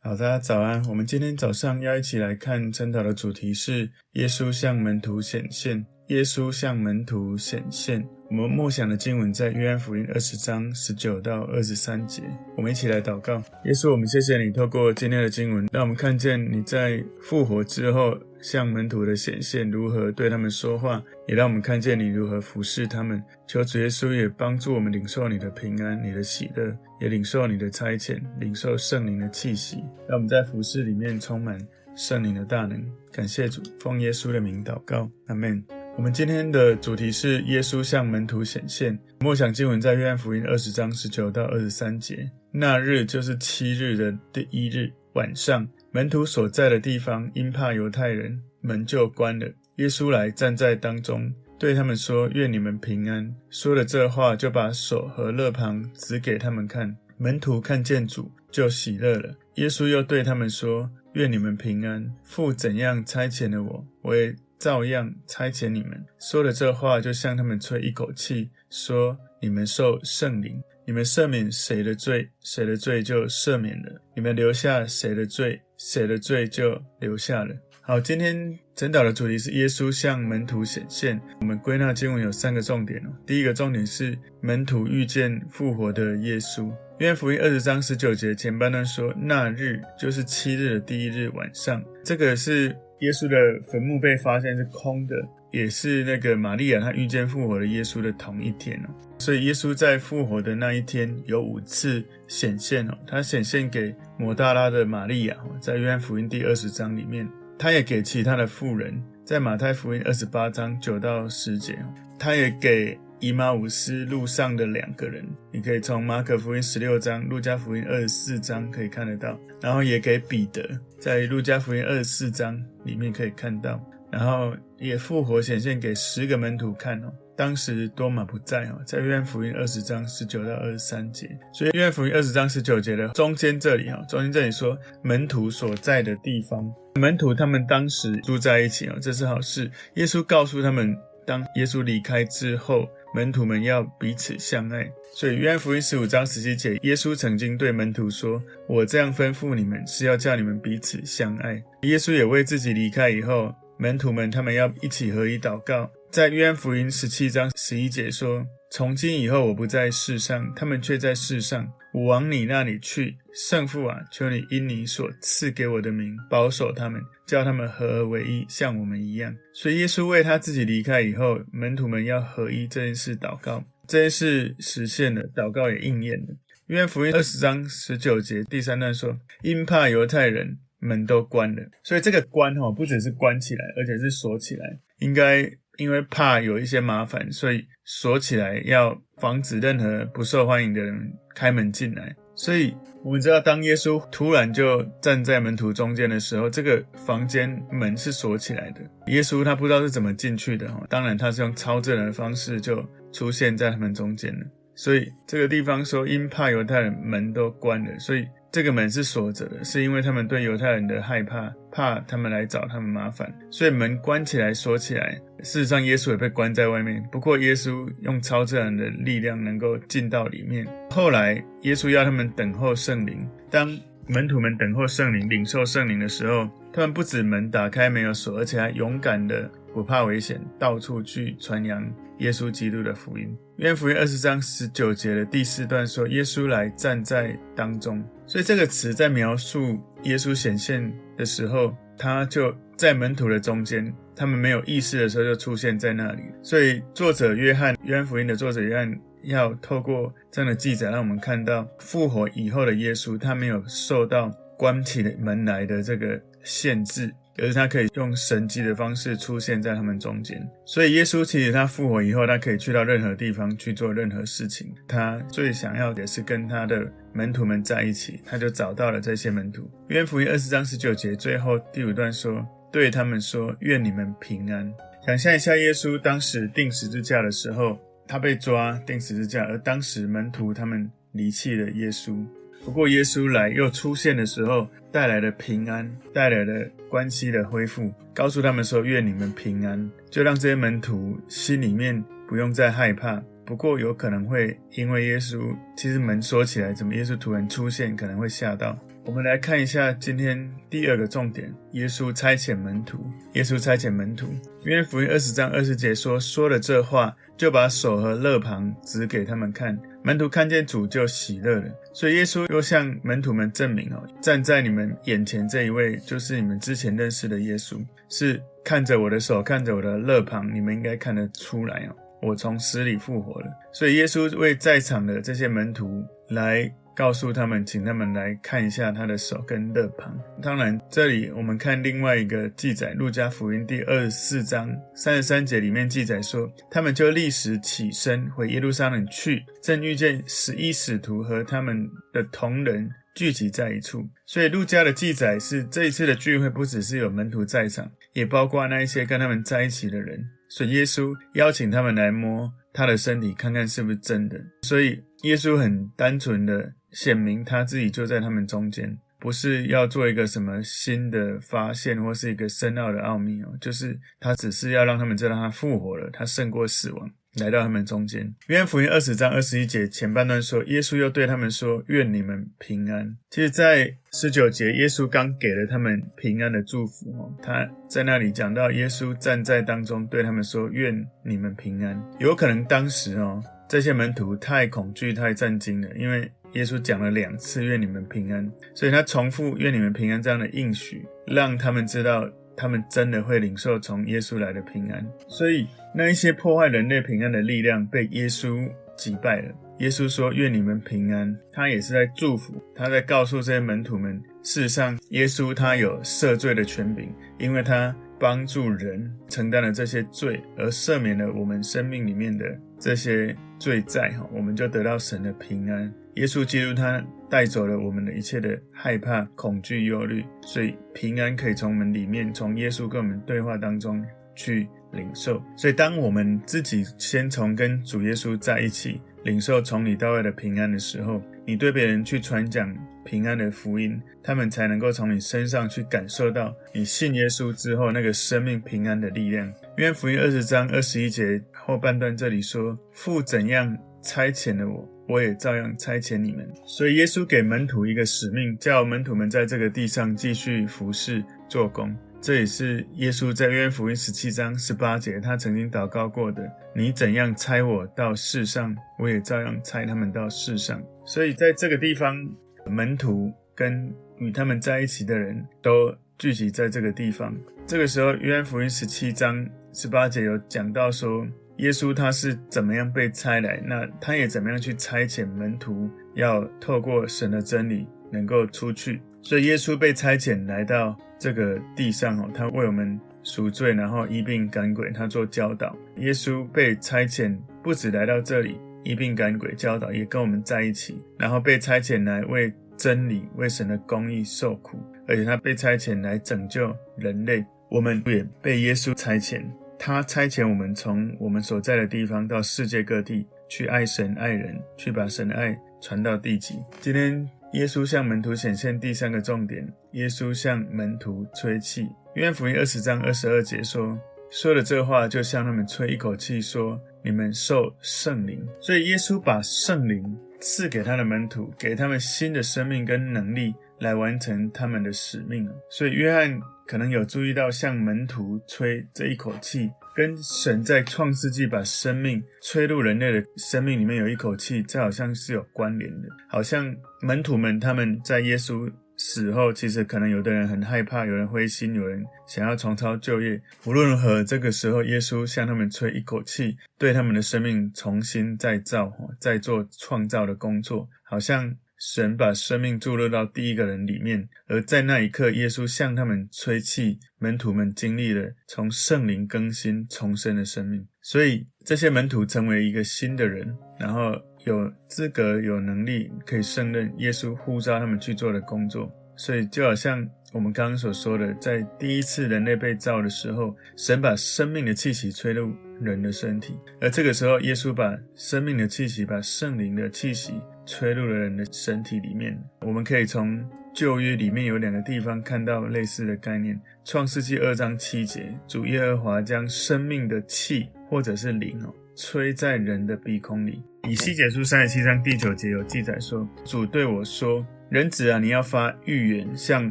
好，大家早安。我们今天早上要一起来看晨祷的主题是耶稣向门徒显现。耶稣向门徒显现。我们默想的经文在约翰福音二十章十九到二十三节。我们一起来祷告。耶稣，我们谢谢你，透过今天的经文，让我们看见你在复活之后向门徒的显现，如何对他们说话，也让我们看见你如何服侍他们。求主耶稣也帮助我们领受你的平安、你的喜乐，也领受你的差遣，领受圣灵的气息，让我们在服侍里面充满圣灵的大能。感谢主，奉耶稣的名祷告，阿门。我们今天的主题是耶稣向门徒显现。默想经文在约翰福音二十章十九到二十三节。那日就是七日的第一日晚上，门徒所在的地方因怕犹太人，门就关了。耶稣来站在当中，对他们说：“愿你们平安。”说了这话，就把手和肋旁指给他们看。门徒看见主，就喜乐了。耶稣又对他们说：“愿你们平安。父怎样差遣了我，我也。”照样差遣你们。说了这话，就向他们吹一口气，说：“你们受圣灵。你们赦免谁的罪，谁的罪就赦免了；你们留下谁的罪，谁的罪就留下了。”好，今天晨祷的主题是耶稣向门徒显现。我们归纳经文有三个重点哦。第一个重点是门徒遇见复活的耶稣。约翰福音二十章十九节前半段说：“那日就是七日的第一日晚上。”这个是。耶稣的坟墓被发现是空的，也是那个玛利亚她遇见复活的耶稣的同一天哦。所以耶稣在复活的那一天有五次显现哦。他显现给抹大拉的玛利亚，在约翰福音第二十章里面；他也给其他的妇人，在马太福音二十八章九到十节；他也给。以马忤斯路上的两个人，你可以从马可福音十六章、路加福音二十四章可以看得到，然后也给彼得，在路加福音二十四章里面可以看到，然后也复活显现给十个门徒看哦。当时多马不在哦，在约翰福音二十章十九到二十三节，所以约翰福音二十章十九节的中间这里哈，中间这里说门徒所在的地方，门徒他们当时住在一起哦，这是好事。耶稣告诉他们，当耶稣离开之后。门徒们要彼此相爱，所以约翰福音十五章十七节，耶稣曾经对门徒说：“我这样吩咐你们，是要叫你们彼此相爱。”耶稣也为自己离开以后，门徒们他们要一起合一祷告。在约翰福音十七章十一节说：“从今以后，我不在世上，他们却在世上。我往你那里去，圣父啊，求你因你所赐给我的名保守他们。”叫他们合而为一，像我们一样。所以耶稣为他自己离开以后，门徒们要合一这件事祷告，这件事实现了，祷告也应验了。约翰福音二十章十九节第三段说：“因怕犹太人，门都关了。”所以这个关哈，不只是关起来，而且是锁起来。应该因为怕有一些麻烦，所以锁起来，要防止任何不受欢迎的人开门进来。所以我们知道，当耶稣突然就站在门徒中间的时候，这个房间门是锁起来的。耶稣他不知道是怎么进去的哈，当然他是用超自然的方式就出现在他们中间了。所以这个地方说，因怕犹太人，门都关了，所以。这个门是锁着的，是因为他们对犹太人的害怕，怕他们来找他们麻烦，所以门关起来、锁起来。事实上，耶稣也被关在外面。不过，耶稣用超自然的力量能够进到里面。后来，耶稣要他们等候圣灵。当门徒们等候圣灵、领受圣灵的时候，他们不止门打开没有锁，而且还勇敢的不怕危险，到处去传扬耶稣基督的福音。约翰福音二十章十九节的第四段说：“耶稣来站在当中。”所以这个词在描述耶稣显现的时候，他就在门徒的中间，他们没有意识的时候就出现在那里。所以作者约翰，约翰福音的作者约翰要透过这样的记载，让我们看到复活以后的耶稣，他没有受到关起门来的这个限制。可是他可以用神迹的方式出现在他们中间，所以耶稣其实他复活以后，他可以去到任何地方去做任何事情。他最想要也是跟他的门徒们在一起，他就找到了这些门徒。约翰福音二十章十九节最后第五段说：“对他们说，愿你们平安。”想象一下，耶稣当时钉十字架的时候，他被抓钉十字架，而当时门徒他们离弃了耶稣。不过耶稣来又出现的时候，带来了平安，带来了关系的恢复，告诉他们说：“愿你们平安。”就让这些门徒心里面不用再害怕，不过有可能会因为耶稣其实门锁起来，怎么耶稣突然出现，可能会吓到。我们来看一下今天第二个重点：耶稣差遣门徒。耶稣差遣门徒，因为福音二十章二十节说：“说了这话，就把手和肋旁指给他们看。门徒看见主就喜乐了。”所以耶稣又向门徒们证明哦，站在你们眼前这一位，就是你们之前认识的耶稣，是看着我的手，看着我的肋旁，你们应该看得出来哦，我从死里复活了。所以耶稣为在场的这些门徒来。告诉他们，请他们来看一下他的手跟肋旁。当然，这里我们看另外一个记载，《路加福音》第二十四章三十三节里面记载说，他们就立时起身回耶路撒冷去，正遇见十一使徒和他们的同人聚集在一处。所以，路加的记载是这一次的聚会不只是有门徒在场，也包括那一些跟他们在一起的人。所以，耶稣邀请他们来摸他的身体，看看是不是真的。所以，耶稣很单纯的。显明他自己就在他们中间，不是要做一个什么新的发现或是一个深奥的奥秘哦，就是他只是要让他们知道他复活了，他胜过死亡，来到他们中间。约翰福音二十章二十一节前半段说，耶稣又对他们说：“愿你们平安。”其实，在十九节，耶稣刚给了他们平安的祝福哦，他在那里讲到耶稣站在当中对他们说：“愿你们平安。”有可能当时哦，这些门徒太恐惧、太震惊了，因为。耶稣讲了两次“愿你们平安”，所以他重复“愿你们平安”这样的应许，让他们知道他们真的会领受从耶稣来的平安。所以那一些破坏人类平安的力量被耶稣击败了。耶稣说：“愿你们平安。”他也是在祝福，他在告诉这些门徒们：事实上，耶稣他有赦罪的权柄，因为他帮助人承担了这些罪，而赦免了我们生命里面的这些罪债，哈，我们就得到神的平安。耶稣基督他带走了我们的一切的害怕、恐惧、忧虑，所以平安可以从我们里面，从耶稣跟我们对话当中去领受。所以，当我们自己先从跟主耶稣在一起，领受从里到外的平安的时候，你对别人去传讲平安的福音，他们才能够从你身上去感受到你信耶稣之后那个生命平安的力量。因为福音二十章二十一节后半段这里说：“父怎样差遣了我。”我也照样差遣你们，所以耶稣给门徒一个使命，叫门徒们在这个地上继续服侍做工。这也是耶稣在约翰福音十七章十八节他曾经祷告过的：“你怎样差我到世上，我也照样差他们到世上。”所以在这个地方，门徒跟与他们在一起的人都聚集在这个地方。这个时候，约翰福音十七章十八节有讲到说。耶稣他是怎么样被差来？那他也怎么样去差遣门徒，要透过神的真理能够出去。所以耶稣被差遣来到这个地上哦，他为我们赎罪，然后医病赶鬼，他做教导。耶稣被差遣不止来到这里医病赶鬼教导，也跟我们在一起，然后被差遣来为真理、为神的公义受苦，而且他被差遣来拯救人类。我们也被耶稣差遣。他差遣我们从我们所在的地方到世界各地去爱神爱人，去把神的爱传到地极。今天耶稣向门徒显现第三个重点：耶稣向门徒吹气。约翰福音二十章二十二节说：“说了这话，就向他们吹一口气，说：你们受圣灵。”所以耶稣把圣灵赐给他的门徒，给他们新的生命跟能力，来完成他们的使命。所以约翰。可能有注意到，向门徒吹这一口气，跟神在创世纪把生命吹入人类的生命里面有一口气，这好像是有关联的。好像门徒们他们在耶稣死后，其实可能有的人很害怕，有人灰心，有人想要重操旧业。无论如何，这个时候耶稣向他们吹一口气，对他们的生命重新再造，再做创造的工作，好像。神把生命注入到第一个人里面，而在那一刻，耶稣向他们吹气，门徒们经历了从圣灵更新重生的生命。所以这些门徒成为一个新的人，然后有资格、有能力可以胜任耶稣呼召他们去做的工作。所以就好像我们刚刚所说的，在第一次人类被造的时候，神把生命的气息吹入人的身体，而这个时候，耶稣把生命的气息、把圣灵的气息。吹入了人的身体里面。我们可以从旧约里面有两个地方看到类似的概念。创世纪二章七节，主耶和华将生命的气或者是灵哦，吹在人的鼻孔里。以西结书三十七章第九节有记载说：“主对我说，人子啊，你要发预言，向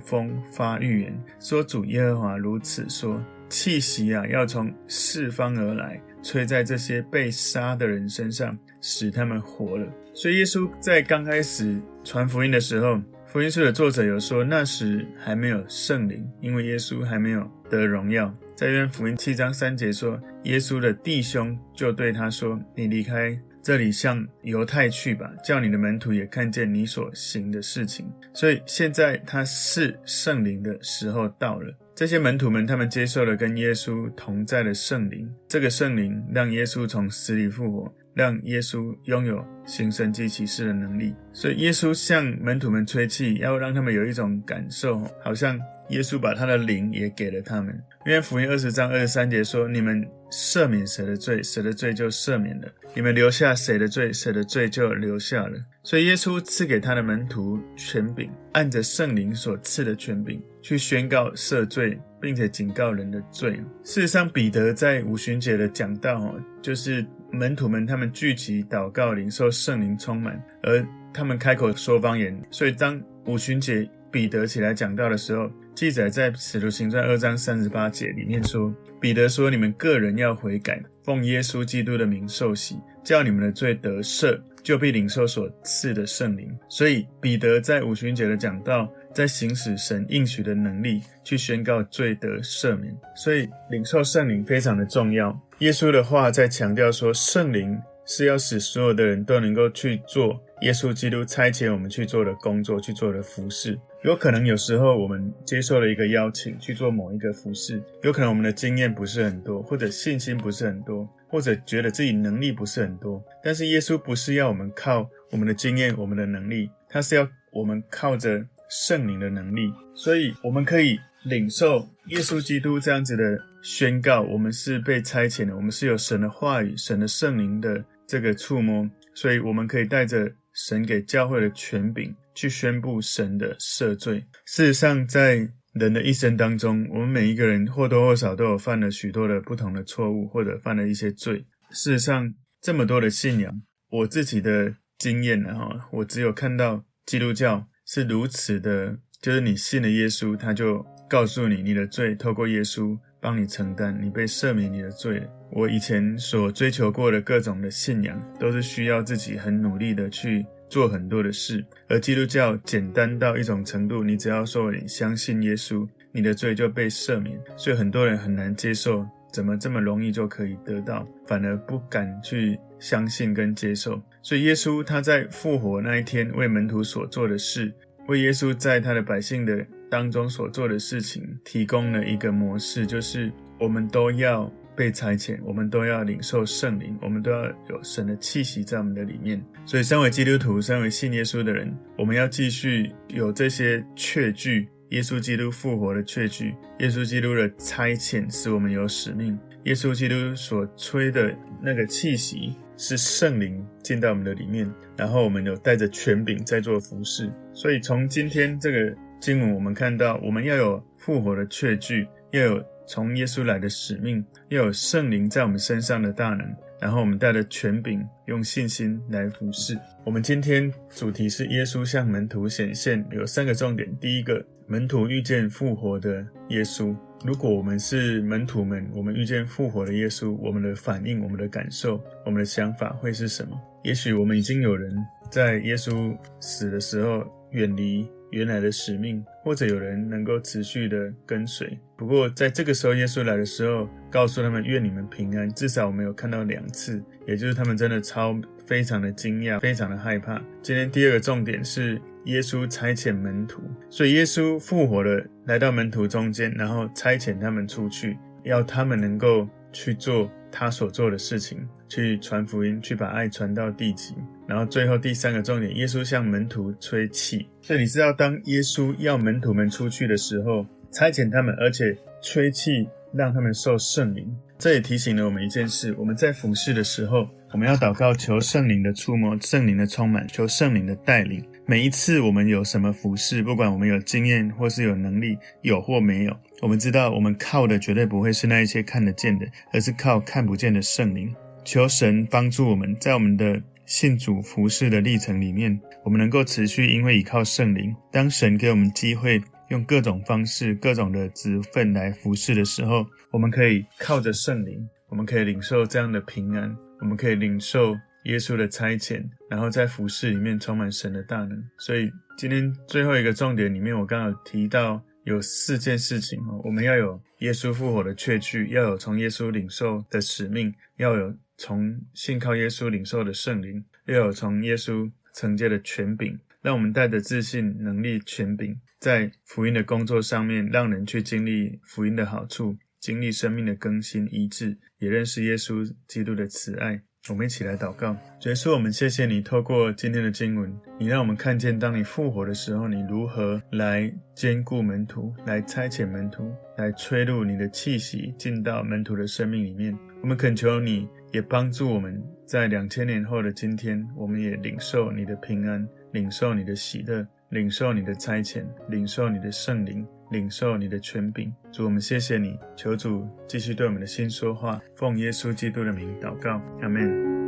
风发预言，说主耶和华如此说：气息啊，要从四方而来，吹在这些被杀的人身上，使他们活了。”所以耶稣在刚开始传福音的时候。福音书的作者有说，那时还没有圣灵，因为耶稣还没有得荣耀。在约翰福音七章三节说，耶稣的弟兄就对他说：“你离开这里，向犹太去吧，叫你的门徒也看见你所行的事情。”所以现在他是圣灵的时候到了。这些门徒们，他们接受了跟耶稣同在的圣灵，这个圣灵让耶稣从死里复活。让耶稣拥有行神迹奇事的能力，所以耶稣向门徒们吹气，要让他们有一种感受，好像耶稣把他的灵也给了他们。因为福音二十章二十三节说：“你们赦免谁的罪，谁的罪就赦免了；你们留下谁的罪，谁的罪就留下了。”所以耶稣赐给他的门徒权柄，按着圣灵所赐的权柄去宣告赦罪，并且警告人的罪。事实上，彼得在五旬节的讲道，就是。门徒们他们聚集祷告，领受圣灵充满，而他们开口说方言。所以当五旬节彼得起来讲道的时候，记载在使徒行传二章三十八节里面说：“彼得说，你们个人要悔改，奉耶稣基督的名受洗，叫你们的罪得赦，就必领受所赐的圣灵。”所以彼得在五旬节的讲道，在行使神应许的能力，去宣告罪得赦免。所以领受圣灵非常的重要。耶稣的话在强调说，圣灵是要使所有的人都能够去做耶稣基督差遣我们去做的工作，去做的服事。有可能有时候我们接受了一个邀请去做某一个服事，有可能我们的经验不是很多，或者信心不是很多，或者觉得自己能力不是很多。但是耶稣不是要我们靠我们的经验、我们的能力，他是要我们靠着圣灵的能力，所以我们可以领受耶稣基督这样子的。宣告我们是被差遣的，我们是有神的话语、神的圣灵的这个触摸，所以我们可以带着神给教会的权柄去宣布神的赦罪。事实上，在人的一生当中，我们每一个人或多或少都有犯了许多的不同的错误，或者犯了一些罪。事实上，这么多的信仰，我自己的经验呢，哈，我只有看到基督教是如此的，就是你信了耶稣，他就告诉你你的罪，透过耶稣。帮你承担，你被赦免你的罪。我以前所追求过的各种的信仰，都是需要自己很努力的去做很多的事。而基督教简单到一种程度，你只要说你相信耶稣，你的罪就被赦免。所以很多人很难接受，怎么这么容易就可以得到，反而不敢去相信跟接受。所以耶稣他在复活那一天为门徒所做的事，为耶稣在他的百姓的。当中所做的事情，提供了一个模式，就是我们都要被差遣，我们都要领受圣灵，我们都要有神的气息在我们的里面。所以，身为基督徒，身为信耶稣的人，我们要继续有这些确据，耶稣基督复活的确据，耶稣基督的差遣使我们有使命，耶稣基督所吹的那个气息是圣灵进到我们的里面，然后我们有带着权柄在做服事。所以，从今天这个。经文我们看到，我们要有复活的确据，要有从耶稣来的使命，要有圣灵在我们身上的大能，然后我们带着权柄，用信心来服侍。我们今天主题是耶稣向门徒显现，有三个重点。第一个，门徒遇见复活的耶稣。如果我们是门徒们，我们遇见复活的耶稣，我们的反应、我们的感受、我们的想法会是什么？也许我们已经有人在耶稣死的时候远离。原来的使命，或者有人能够持续的跟随。不过，在这个时候，耶稣来的时候，告诉他们：“愿你们平安。”至少我们有看到两次，也就是他们真的超非常的惊讶，非常的害怕。今天第二个重点是耶稣差遣门徒，所以耶稣复活了，来到门徒中间，然后差遣他们出去，要他们能够去做他所做的事情，去传福音，去把爱传到地极。然后最后第三个重点，耶稣向门徒吹气。所以你知道，当耶稣要门徒们出去的时候，差遣他们，而且吹气让他们受圣灵。这也提醒了我们一件事：我们在服事的时候，我们要祷告，求圣灵的触摸、圣灵的充满、求圣灵的带领。每一次我们有什么服事，不管我们有经验或是有能力，有或没有，我们知道我们靠的绝对不会是那一些看得见的，而是靠看不见的圣灵。求神帮助我们，在我们的信主服侍的历程里面，我们能够持续，因为依靠圣灵。当神给我们机会，用各种方式、各种的职分来服侍的时候，我们可以靠着圣灵，我们可以领受这样的平安，我们可以领受耶稣的差遣，然后在服侍里面充满神的大能。所以今天最后一个重点里面，我刚好提到。有四件事情哦，我们要有耶稣复活的确据，要有从耶稣领受的使命，要有从信靠耶稣领受的圣灵，要有从耶稣承接的权柄。让我们带着自信、能力、权柄，在福音的工作上面，让人去经历福音的好处，经历生命的更新、医治，也认识耶稣基督的慈爱。我们一起来祷告，主耶稣，我们谢谢你，透过今天的经文，你让我们看见，当你复活的时候，你如何来坚固门徒，来差遣门徒，来吹入你的气息进到门徒的生命里面。我们恳求你，也帮助我们在两千年后的今天，我们也领受你的平安，领受你的喜乐，领受你的差遣，领受你的圣灵。领受你的权柄，主，我们谢谢你，求主继续对我们的心说话，奉耶稣基督的名祷告，阿门。